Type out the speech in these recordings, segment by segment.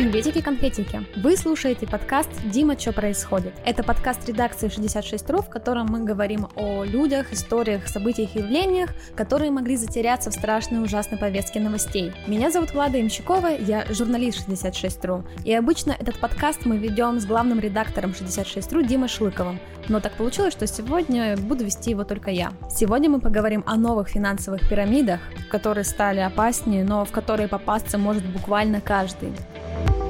Приветики-конфетики! Вы слушаете подкаст «Дима, что происходит?». Это подкаст редакции 66.ru, в котором мы говорим о людях, историях, событиях и явлениях, которые могли затеряться в страшной ужасной повестке новостей. Меня зовут Влада Имщикова, я журналист 66.ru, и обычно этот подкаст мы ведем с главным редактором 66.ru Димой Шлыковым, но так получилось, что сегодня буду вести его только я. Сегодня мы поговорим о новых финансовых пирамидах, которые стали опаснее, но в которые попасться может буквально каждый. thank you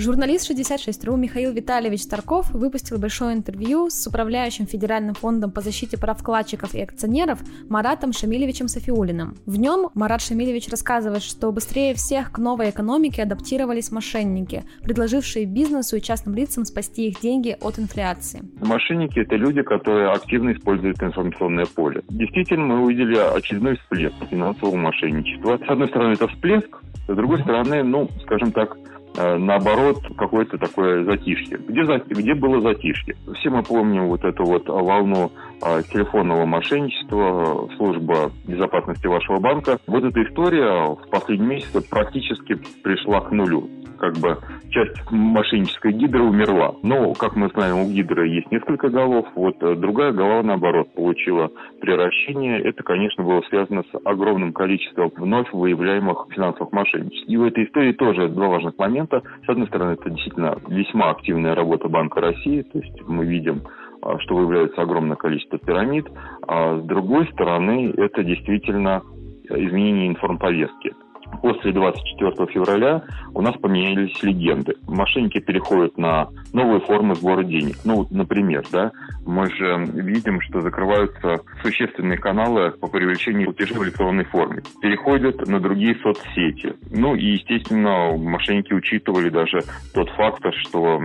Журналист 66.ru Михаил Витальевич Тарков выпустил большое интервью с управляющим Федеральным фондом по защите прав вкладчиков и акционеров Маратом Шамилевичем Софиулиным. В нем Марат Шамилевич рассказывает, что быстрее всех к новой экономике адаптировались мошенники, предложившие бизнесу и частным лицам спасти их деньги от инфляции. Мошенники – это люди, которые активно используют информационное поле. Действительно, мы увидели очередной всплеск финансового мошенничества. С одной стороны, это всплеск, с другой стороны, ну, скажем так, наоборот, какое-то такое затишье. Где, где было затишье? Все мы помним вот эту вот волну а, телефонного мошенничества, служба безопасности вашего банка. Вот эта история в последние месяцы практически пришла к нулю как бы часть мошеннической гидры умерла. Но, как мы знаем, у гидры есть несколько голов. Вот э, другая голова, наоборот, получила превращение. Это, конечно, было связано с огромным количеством вновь выявляемых финансовых мошенничеств. И в этой истории тоже два важных момента. С одной стороны, это действительно весьма активная работа Банка России. То есть мы видим а, что выявляется огромное количество пирамид, а с другой стороны, это действительно изменение информповестки после 24 февраля у нас поменялись легенды. Мошенники переходят на новые формы сбора денег. Ну, например, да, мы же видим, что закрываются существенные каналы по привлечению платежей в электронной форме. Переходят на другие соцсети. Ну и, естественно, мошенники учитывали даже тот факт, что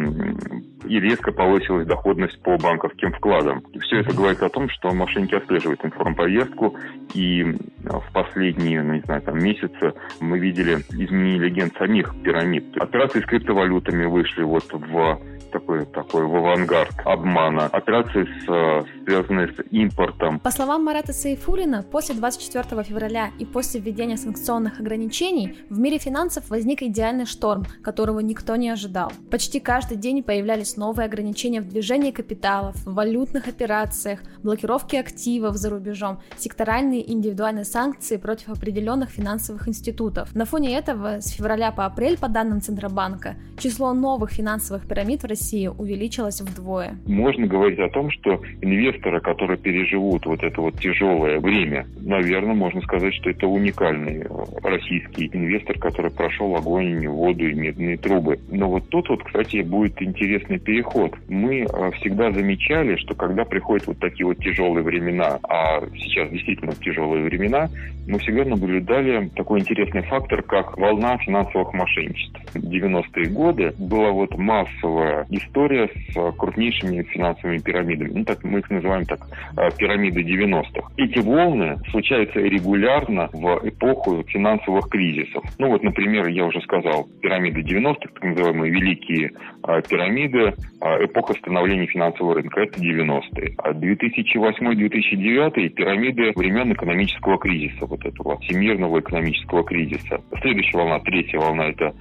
и резко повысилась доходность по банковским вкладам. И все это говорит о том, что мошенники отслеживают информповестку, и в последние, ну, не знаю, там, месяцы мы видели изменение легенд самих пирамид. Операции с криптовалютами вышли вот в такой, такой в авангард обмана. Операции, с, связанные с импортом. По словам Марата Сейфулина, после 24 февраля и после введения санкционных ограничений в мире финансов возник идеальный шторм, которого никто не ожидал. Почти каждый день появлялись новые ограничения в движении капиталов, валютных операциях, блокировки активов за рубежом, секторальные и индивидуальные санкции против определенных финансовых институтов. На фоне этого с февраля по апрель, по данным Центробанка, число новых финансовых пирамид в России России увеличилась вдвое. Можно говорить о том, что инвесторы, которые переживут вот это вот тяжелое время, наверное, можно сказать, что это уникальный э, российский инвестор, который прошел огонь, воду и медные трубы. Но вот тут вот, кстати, будет интересный переход. Мы э, всегда замечали, что когда приходят вот такие вот тяжелые времена, а сейчас действительно тяжелые времена, мы всегда наблюдали такой интересный фактор, как волна финансовых мошенничеств. 90-е годы была вот массовая история с э, крупнейшими финансовыми пирамидами. Ну, так мы их называем так, э, пирамиды 90-х. Эти волны случаются регулярно в эпоху финансовых кризисов. Ну, вот, например, я уже сказал, пирамиды 90-х, так называемые великие э, пирамиды, эпоха становления финансового рынка, это 90-е. А 2008-2009 пирамиды времен экономического кризиса, вот этого всемирного экономического кризиса. Следующая волна, третья волна, это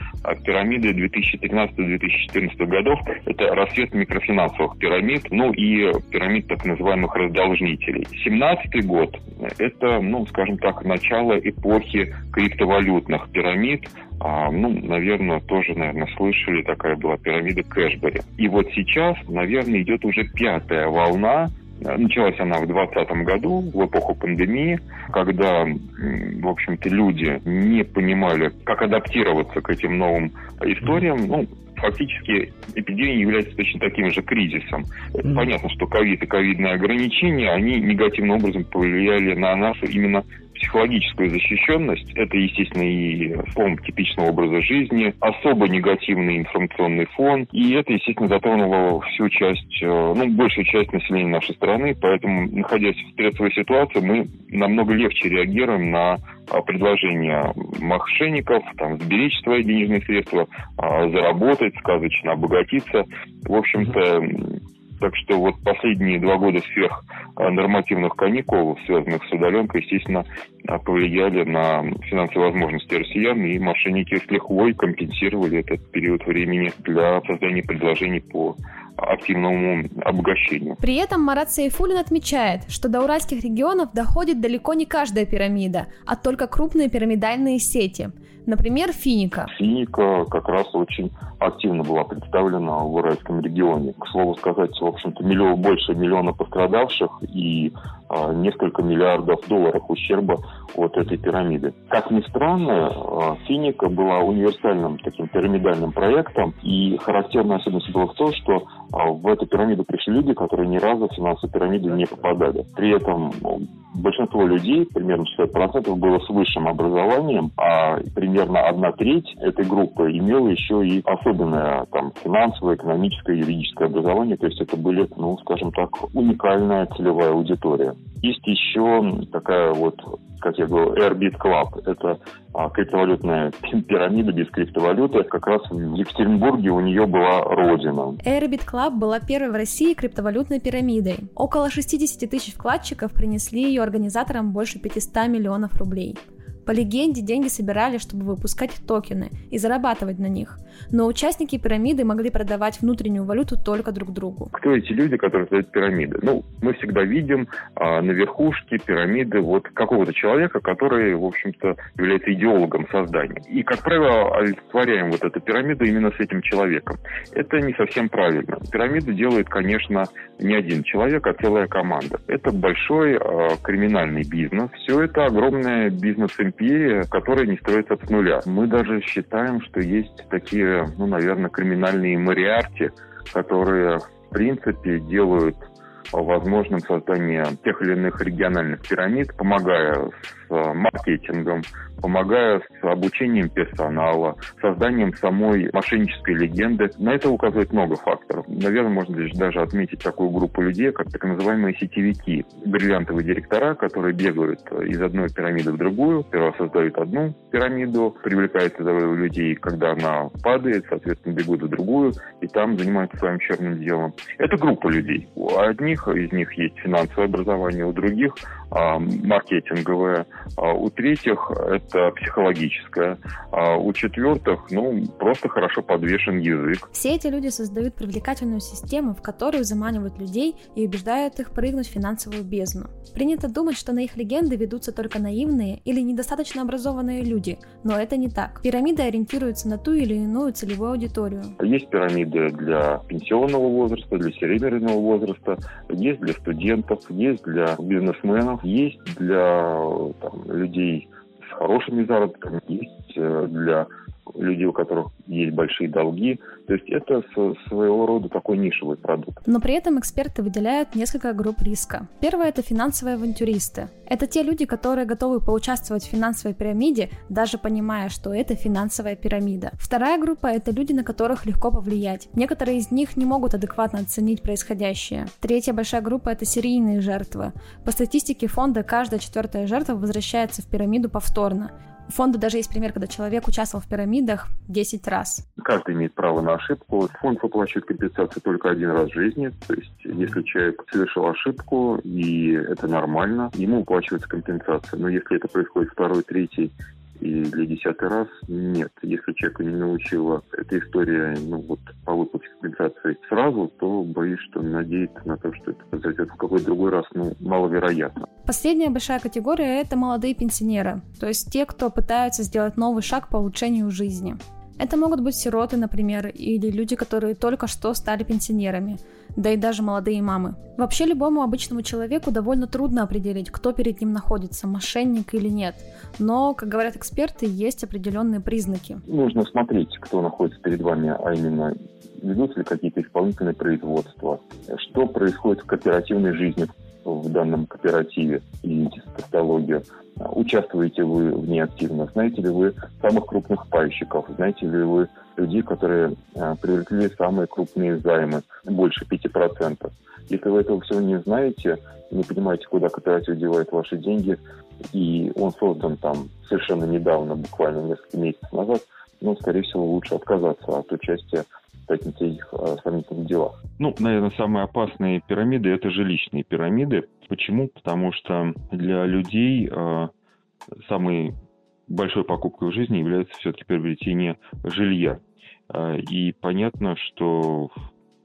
пирамиды 2013-2014 годов, это рассвет микрофинансовых пирамид, ну и пирамид так называемых раздолжнителей. 17 год – это, ну, скажем так, начало эпохи криптовалютных пирамид, а, ну, наверное, тоже, наверное, слышали, такая была пирамида Кэшбери. И вот сейчас, наверное, идет уже пятая волна Началась она в 2020 году, в эпоху пандемии, когда, в общем-то, люди не понимали, как адаптироваться к этим новым историям. Ну, фактически эпидемия является точно таким же кризисом. Mm-hmm. Понятно, что ковид и ковидные ограничения, они негативным образом повлияли на нашу именно психологическую защищенность. Это, естественно, и слом типичного образа жизни, особо негативный информационный фон. И это, естественно, затронуло всю часть, э, ну, большую часть населения нашей страны. Поэтому, находясь в стрессовой ситуации, мы намного легче реагируем на а, предложения мошенников, там, сберечь свои денежные средства, а, заработать, сказочно обогатиться. В общем-то, так что вот последние два года сверх нормативных каникул, связанных с удаленкой, естественно, повлияли на финансовые возможности россиян, и мошенники с лихвой компенсировали этот период времени для создания предложений по активному обогащению. При этом Марат Сейфулин отмечает, что до уральских регионов доходит далеко не каждая пирамида, а только крупные пирамидальные сети. Например, Финика. Финика как раз очень активно была представлена в Уральском регионе. К слову сказать, в общем-то, миллион, больше миллиона пострадавших и а, несколько миллиардов долларов ущерба от этой пирамиды. Как ни странно, а, Финика была универсальным таким пирамидальным проектом, и характерная особенность была в том, что а, в эту пирамиду пришли люди, которые ни разу в финансовую пирамиду не попадали. При этом большинство людей, примерно 60%, было с высшим образованием, а примерно одна треть этой группы имела еще и особенное там, финансовое, экономическое, юридическое образование. То есть это были, ну, скажем так, уникальная целевая аудитория. Есть еще такая вот, как я говорил, Airbit Club. Это а, криптовалютная пирамида без криптовалюты. Как раз в Екатеринбурге у нее была родина. Airbit Club была первой в России криптовалютной пирамидой. Около 60 тысяч вкладчиков принесли ее организаторам больше 500 миллионов рублей. По легенде, деньги собирали, чтобы выпускать токены и зарабатывать на них. Но участники пирамиды могли продавать внутреннюю валюту только друг другу. Кто эти люди, которые создают пирамиды? Ну, мы всегда видим а, на верхушке пирамиды вот какого-то человека, который, в общем-то, является идеологом создания. И, как правило, олицетворяем вот эту пирамиду именно с этим человеком. Это не совсем правильно. Пирамиду делает, конечно, не один человек, а целая команда. Это большой а, криминальный бизнес. Все это огромная бизнес-империя империя, которая не строится с нуля. Мы даже считаем, что есть такие, ну, наверное, криминальные мариарти, которые, в принципе, делают возможным создание тех или иных региональных пирамид, помогая с маркетингом, помогая с обучением персонала, созданием самой мошеннической легенды. На это указывает много факторов. Наверное, можно лишь даже отметить такую группу людей, как так называемые сетевики, бриллиантовые директора, которые бегают из одной пирамиды в другую, сперва создают одну пирамиду, привлекают людей, когда она падает, соответственно, бегут в другую, и там занимаются своим черным делом. Это группа людей. У одних из них есть финансовое образование, у других а, маркетинговое, а у третьих это психологическое, а у четвертых, ну, просто хорошо подвешен язык. Все эти люди создают привлекательную систему, в которую заманивают людей и убеждают их прыгнуть в финансовую бездну. Принято думать, что на их легенды ведутся только наивные или недостаточно образованные люди, но это не так. Пирамиды ориентируются на ту или иную целевую аудиторию. Есть пирамиды для пенсионного возраста, для серебряного возраста, есть для студентов, есть для бизнесменов, есть для там, людей с хорошими заработками, есть э, для людей, у которых есть большие долги. То есть это своего рода такой нишевый продукт. Но при этом эксперты выделяют несколько групп риска. Первое – это финансовые авантюристы. Это те люди, которые готовы поучаствовать в финансовой пирамиде, даже понимая, что это финансовая пирамида. Вторая группа – это люди, на которых легко повлиять. Некоторые из них не могут адекватно оценить происходящее. Третья большая группа – это серийные жертвы. По статистике фонда, каждая четвертая жертва возвращается в пирамиду повторно. У фонда даже есть пример, когда человек участвовал в пирамидах 10 раз. Каждый имеет право на ошибку. Фонд выплачивает компенсацию только один раз в жизни. То есть, если человек совершил ошибку, и это нормально, ему выплачивается компенсация. Но если это происходит второй, третий и для десятый раз нет. Если человека не научила эта история ну, вот, по выплате компенсации сразу, то боюсь, что надеяться на то, что это произойдет в какой-то другой раз, ну, маловероятно. Последняя большая категория – это молодые пенсионеры, то есть те, кто пытаются сделать новый шаг по улучшению жизни. Это могут быть сироты, например, или люди, которые только что стали пенсионерами, да и даже молодые мамы. Вообще любому обычному человеку довольно трудно определить, кто перед ним находится, мошенник или нет. Но, как говорят эксперты, есть определенные признаки. Нужно смотреть, кто находится перед вами, а именно ведутся ли какие-то исполнительные производства, что происходит в кооперативной жизни в данном кооперативе, за тавтологию, Участвуете вы в ней активно? Знаете ли вы самых крупных пайщиков? Знаете ли вы людей, которые а, привлекли самые крупные займы, больше 5%? Если вы этого всего не знаете, не понимаете, куда кооператив девает ваши деньги, и он создан там совершенно недавно, буквально несколько месяцев назад, ну, скорее всего, лучше отказаться от участия на этих сомнительных делах. Ну, наверное, самые опасные пирамиды – это жилищные пирамиды. Почему? Потому что для людей самой большой покупкой в жизни является все-таки приобретение жилья. И понятно, что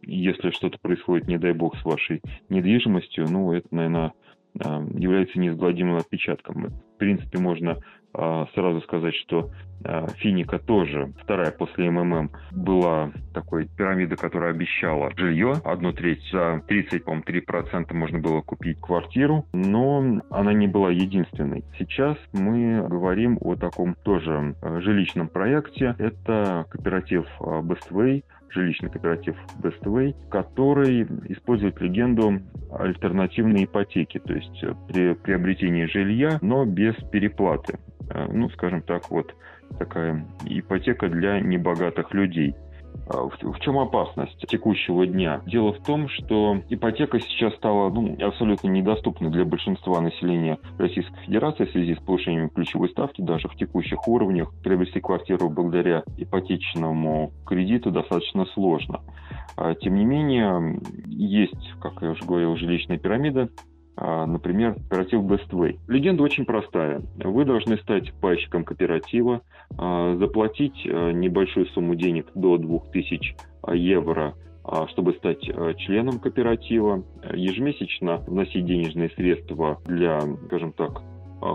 если что-то происходит, не дай бог, с вашей недвижимостью, ну, это, наверное, является неизгладимым отпечатком. В принципе, можно сразу сказать, что а, Финика тоже, вторая после МММ, была такой пирамида, которая обещала жилье. Одну треть за 30, по-моему, 3% можно было купить квартиру, но она не была единственной. Сейчас мы говорим о таком тоже а, жилищном проекте. Это кооператив Bestway, жилищный кооператив Bestway, который использует легенду альтернативной ипотеки, то есть при приобретении жилья, но без переплаты. Э, ну, скажем так, вот такая ипотека для небогатых людей. А в, чем опасность текущего дня? Дело в том, что ипотека сейчас стала ну, абсолютно недоступна для большинства населения Российской Федерации в связи с повышением ключевой ставки. Даже в текущих уровнях приобрести квартиру благодаря ипотечному кредиту достаточно сложно. А, тем не менее, есть, как я уже говорил, жилищная пирамида, например, кооператив Bestway. Легенда очень простая. Вы должны стать пайщиком кооператива, а, заплатить а, небольшую сумму денег до 2000 евро чтобы стать членом кооператива, ежемесячно вносить денежные средства для, скажем так,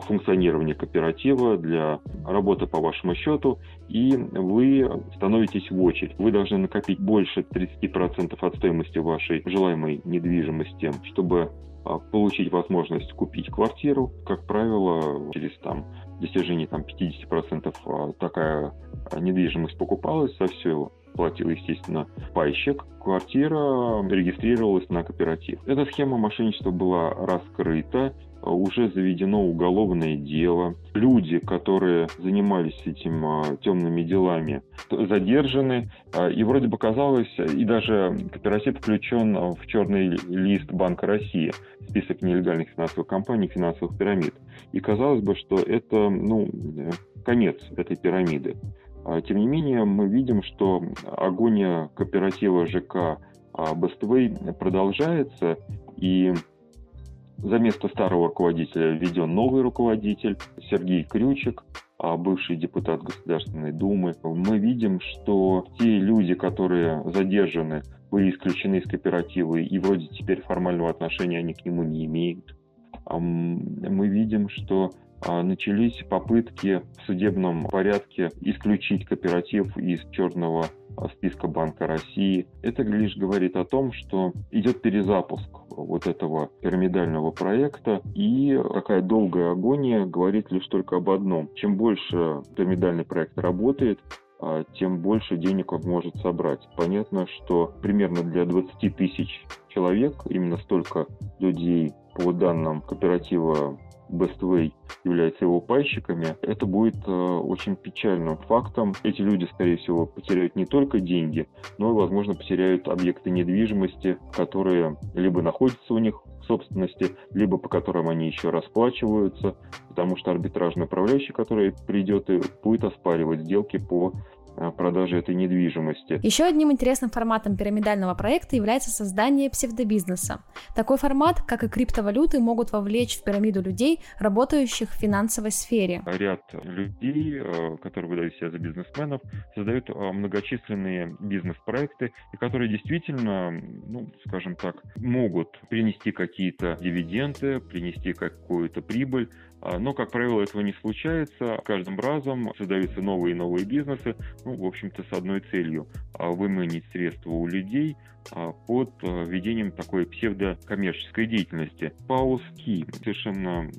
функционирования кооператива, для работы по вашему счету, и вы становитесь в очередь. Вы должны накопить больше 30% от стоимости вашей желаемой недвижимости, чтобы а, получить возможность купить квартиру. Как правило, через там, достижение там, 50% а, такая а, недвижимость покупалась, со все платил, естественно, пайщик. Квартира регистрировалась на кооператив. Эта схема мошенничества была раскрыта, уже заведено уголовное дело. Люди, которые занимались этим а, темными делами, задержаны. А, и вроде бы казалось, и даже кооператив включен в черный лист Банка России, список нелегальных финансовых компаний, финансовых пирамид. И казалось бы, что это ну, конец этой пирамиды. А, тем не менее, мы видим, что агония кооператива ЖК Бествей продолжается, и за место старого руководителя введен новый руководитель Сергей Крючек, а бывший депутат Государственной Думы. Мы видим, что те люди, которые задержаны, были исключены из кооператива и вроде теперь формального отношения они к нему не имеют. Мы видим, что начались попытки в судебном порядке исключить кооператив из черного списка Банка России. Это лишь говорит о том, что идет перезапуск вот этого пирамидального проекта, и такая долгая агония говорит лишь только об одном. Чем больше пирамидальный проект работает, а, тем больше денег он может собрать. Понятно, что примерно для 20 тысяч человек, именно столько людей по данным кооператива Bestway являются его пайщиками, это будет э, очень печальным фактом. Эти люди, скорее всего, потеряют не только деньги, но и, возможно, потеряют объекты недвижимости, которые либо находятся у них в собственности, либо по которым они еще расплачиваются, потому что арбитражный управляющий, который придет и будет оспаривать сделки по продажи этой недвижимости. Еще одним интересным форматом пирамидального проекта является создание псевдобизнеса. Такой формат, как и криптовалюты, могут вовлечь в пирамиду людей, работающих в финансовой сфере. Ряд людей, э, которые выдают себя за бизнесменов, создают э, многочисленные бизнес-проекты, и которые действительно, ну, скажем так, могут принести какие-то дивиденды, принести какую-то прибыль, а, но, как правило, этого не случается. Каждым разом создаются новые и новые бизнесы, ну, в общем-то, с одной целью а, – выманить средства у людей а, под ведением такой псевдокоммерческой деятельности. Пауски – совершенно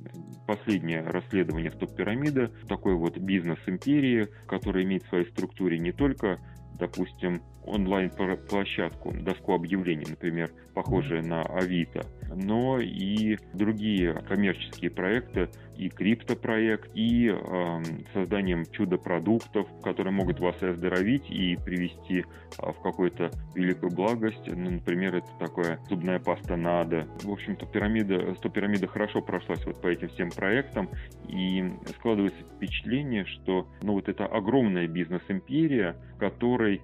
последнее расследование стоп-пирамиды, такой вот бизнес-империи, которая имеет в своей структуре не только допустим, онлайн-площадку, доску объявлений, например, похожие на Авито, но и другие коммерческие проекты, и криптопроект, и э, созданием чудо-продуктов, которые могут вас и оздоровить, и привести э, в какую-то великую благость. Ну, например, это такая зубная паста надо. В общем-то, пирамида, 100 пирамида хорошо прошлась вот по этим всем проектам, и складывается впечатление, что ну, вот эта огромная бизнес-империя, в которой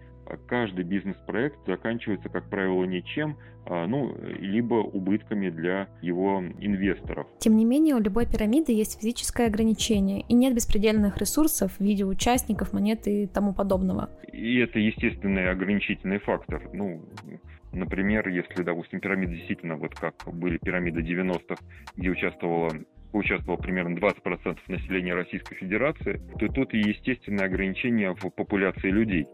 каждый бизнес-проект заканчивается, как правило, ничем, а, ну, либо убытками для его инвесторов. Тем не менее, у любой пирамиды есть физическое ограничение, и нет беспредельных ресурсов в виде участников, монет и тому подобного. И это естественный ограничительный фактор. Ну, например, если, допустим, пирамиды действительно, вот как были пирамиды 90-х, где участвовало участвовало примерно 20% населения Российской Федерации, то тут и естественное ограничение в популяции людей.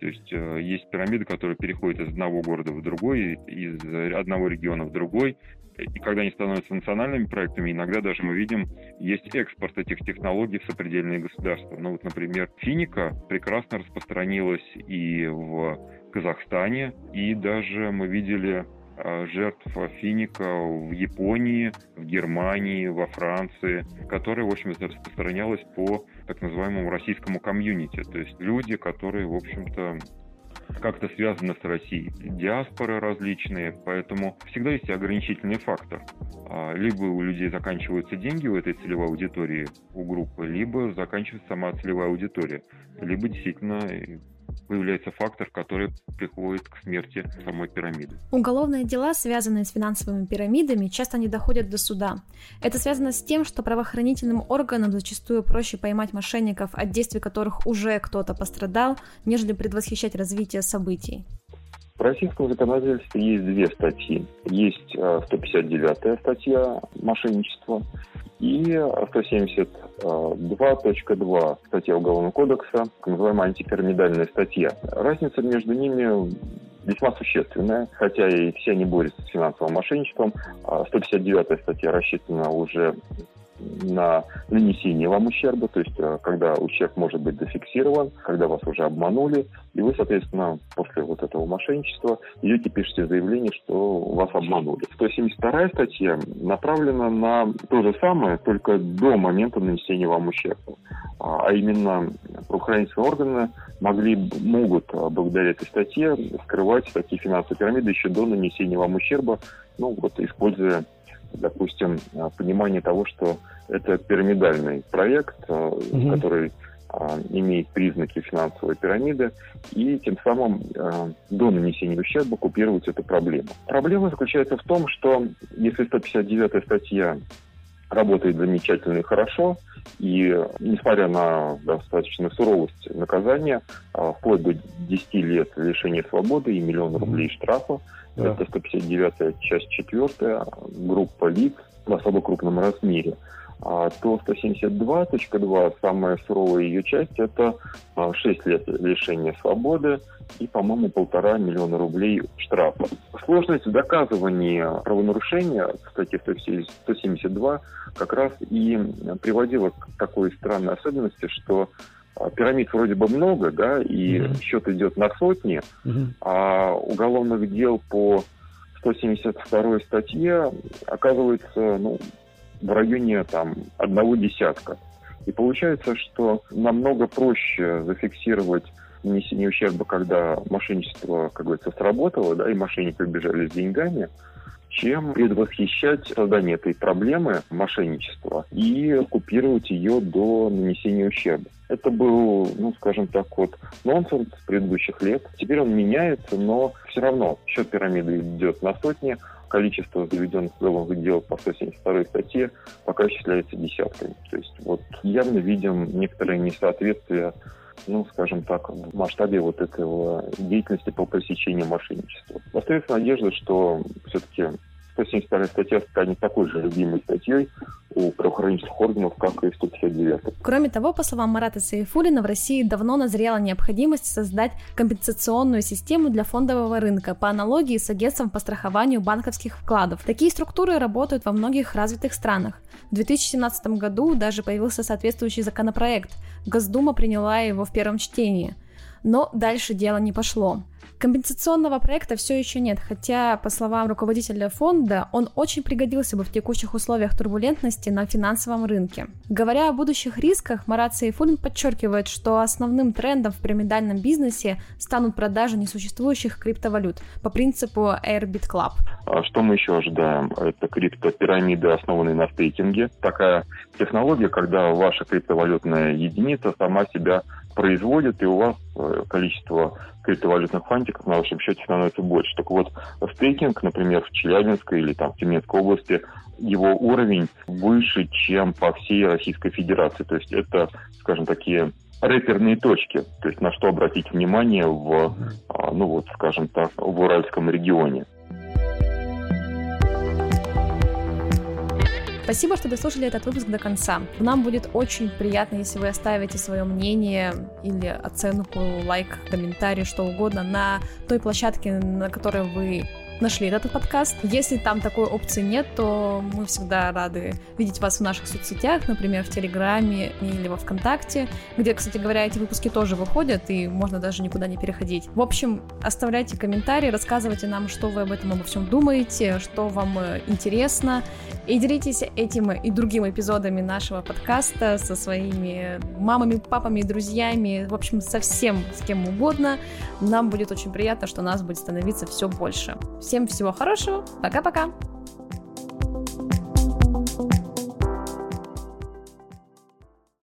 То есть э, есть пирамиды, которые переходят из одного города в другой, из одного региона в другой. И когда они становятся национальными проектами, иногда даже мы видим, есть экспорт этих технологий в сопредельные государства. Ну вот, например, финика прекрасно распространилась и в Казахстане, и даже мы видели жертв финика в Японии, в Германии, во Франции, которая, в общем-то, распространялась по так называемому российскому комьюнити. То есть люди, которые, в общем-то, как-то связаны с Россией. Диаспоры различные, поэтому всегда есть ограничительный фактор. А, либо у людей заканчиваются деньги у этой целевой аудитории, у группы, либо заканчивается сама целевая аудитория, либо действительно появляется фактор, который приходит к смерти самой пирамиды. Уголовные дела, связанные с финансовыми пирамидами, часто не доходят до суда. Это связано с тем, что правоохранительным органам зачастую проще поймать мошенников, от действий которых уже кто-то пострадал, нежели предвосхищать развитие событий. В российском законодательстве есть две статьи. Есть 159-я э, статья «Мошенничество» и 172.2 статья Уголовного кодекса, так называемая антипирамидальная статья. Разница между ними весьма существенная, хотя и все они борются с финансовым мошенничеством. 159 а статья рассчитана уже на нанесение вам ущерба, то есть э, когда ущерб может быть зафиксирован, когда вас уже обманули, и вы, соответственно, после вот этого мошенничества идете, пишете заявление, что вас обманули. 172 статья направлена на то же самое, только до момента нанесения вам ущерба. А, а именно правоохранительные органы могли, могут э, благодаря этой статье скрывать такие финансовые пирамиды еще до нанесения вам ущерба, ну вот используя допустим, э, понимание того, что это пирамидальный проект, угу. который имеет признаки финансовой пирамиды, и тем самым до нанесения ущерба купировать эту проблему. Проблема заключается в том, что если 159 статья работает замечательно и хорошо, и несмотря на достаточно суровость наказания, вплоть до 10 лет лишения свободы и миллион рублей штрафа, Это 159-я часть 4, группа лиц в особо крупном размере. А то 172.2, самая суровая ее часть, это 6 а, лет лишения свободы и, по-моему, полтора миллиона рублей штрафа. Сложность в доказывании правонарушения, кстати, 172 как раз и приводила к такой странной особенности, что пирамид вроде бы много, да, и mm-hmm. счет идет на сотни, mm-hmm. а уголовных дел по 172 статье оказывается ну, в районе там одного десятка. И получается, что намного проще зафиксировать нанесение ущерба, когда мошенничество, как говорится, сработало, да, и мошенники убежали с деньгами, чем предвосхищать создание этой проблемы мошенничества и купировать ее до нанесения ущерба. Это был, ну, скажем так, вот нонсенс предыдущих лет. Теперь он меняется, но все равно счет пирамиды идет на сотни, количество заведенных уголовных дел по 172 статье пока исчисляется десятками. То есть вот явно видим некоторые несоответствия ну, скажем так, в масштабе вот этого деятельности по пресечению мошенничества. Остается надежда, что все-таки 172 статья станет такой же любимой статьей у правоохранительных органов, как и 159. Кроме того, по словам Марата Саифулина, в России давно назрела необходимость создать компенсационную систему для фондового рынка по аналогии с агентством по страхованию банковских вкладов. Такие структуры работают во многих развитых странах. В 2017 году даже появился соответствующий законопроект. Госдума приняла его в первом чтении. Но дальше дело не пошло. Компенсационного проекта все еще нет, хотя, по словам руководителя фонда, он очень пригодился бы в текущих условиях турбулентности на финансовом рынке. Говоря о будущих рисках, Марат Сейфулин подчеркивает, что основным трендом в пирамидальном бизнесе станут продажи несуществующих криптовалют по принципу Airbit Club. А что мы еще ожидаем? Это криптопирамиды, основанные на стейкинге. Такая технология, когда ваша криптовалютная единица сама себя производит, и у вас э, количество криптовалютных фантиков на вашем счете становится больше. Так вот, стейкинг, например, в Челябинской или там в Тюменской области, его уровень выше, чем по всей Российской Федерации. То есть это, скажем, такие реперные точки, то есть на что обратить внимание в, а, ну вот, скажем так, в Уральском регионе. Спасибо, что дослушали этот выпуск до конца. Нам будет очень приятно, если вы оставите свое мнение или оценку, лайк, комментарий, что угодно на той площадке, на которой вы нашли этот подкаст. Если там такой опции нет, то мы всегда рады видеть вас в наших соцсетях, например, в Телеграме или во Вконтакте, где, кстати говоря, эти выпуски тоже выходят, и можно даже никуда не переходить. В общем, оставляйте комментарии, рассказывайте нам, что вы об этом обо всем думаете, что вам э, интересно, и делитесь этим и другими эпизодами нашего подкаста со своими мамами, папами, друзьями, в общем, со всем, с кем угодно. Нам будет очень приятно, что нас будет становиться все больше. Всем всего хорошего. Пока-пока.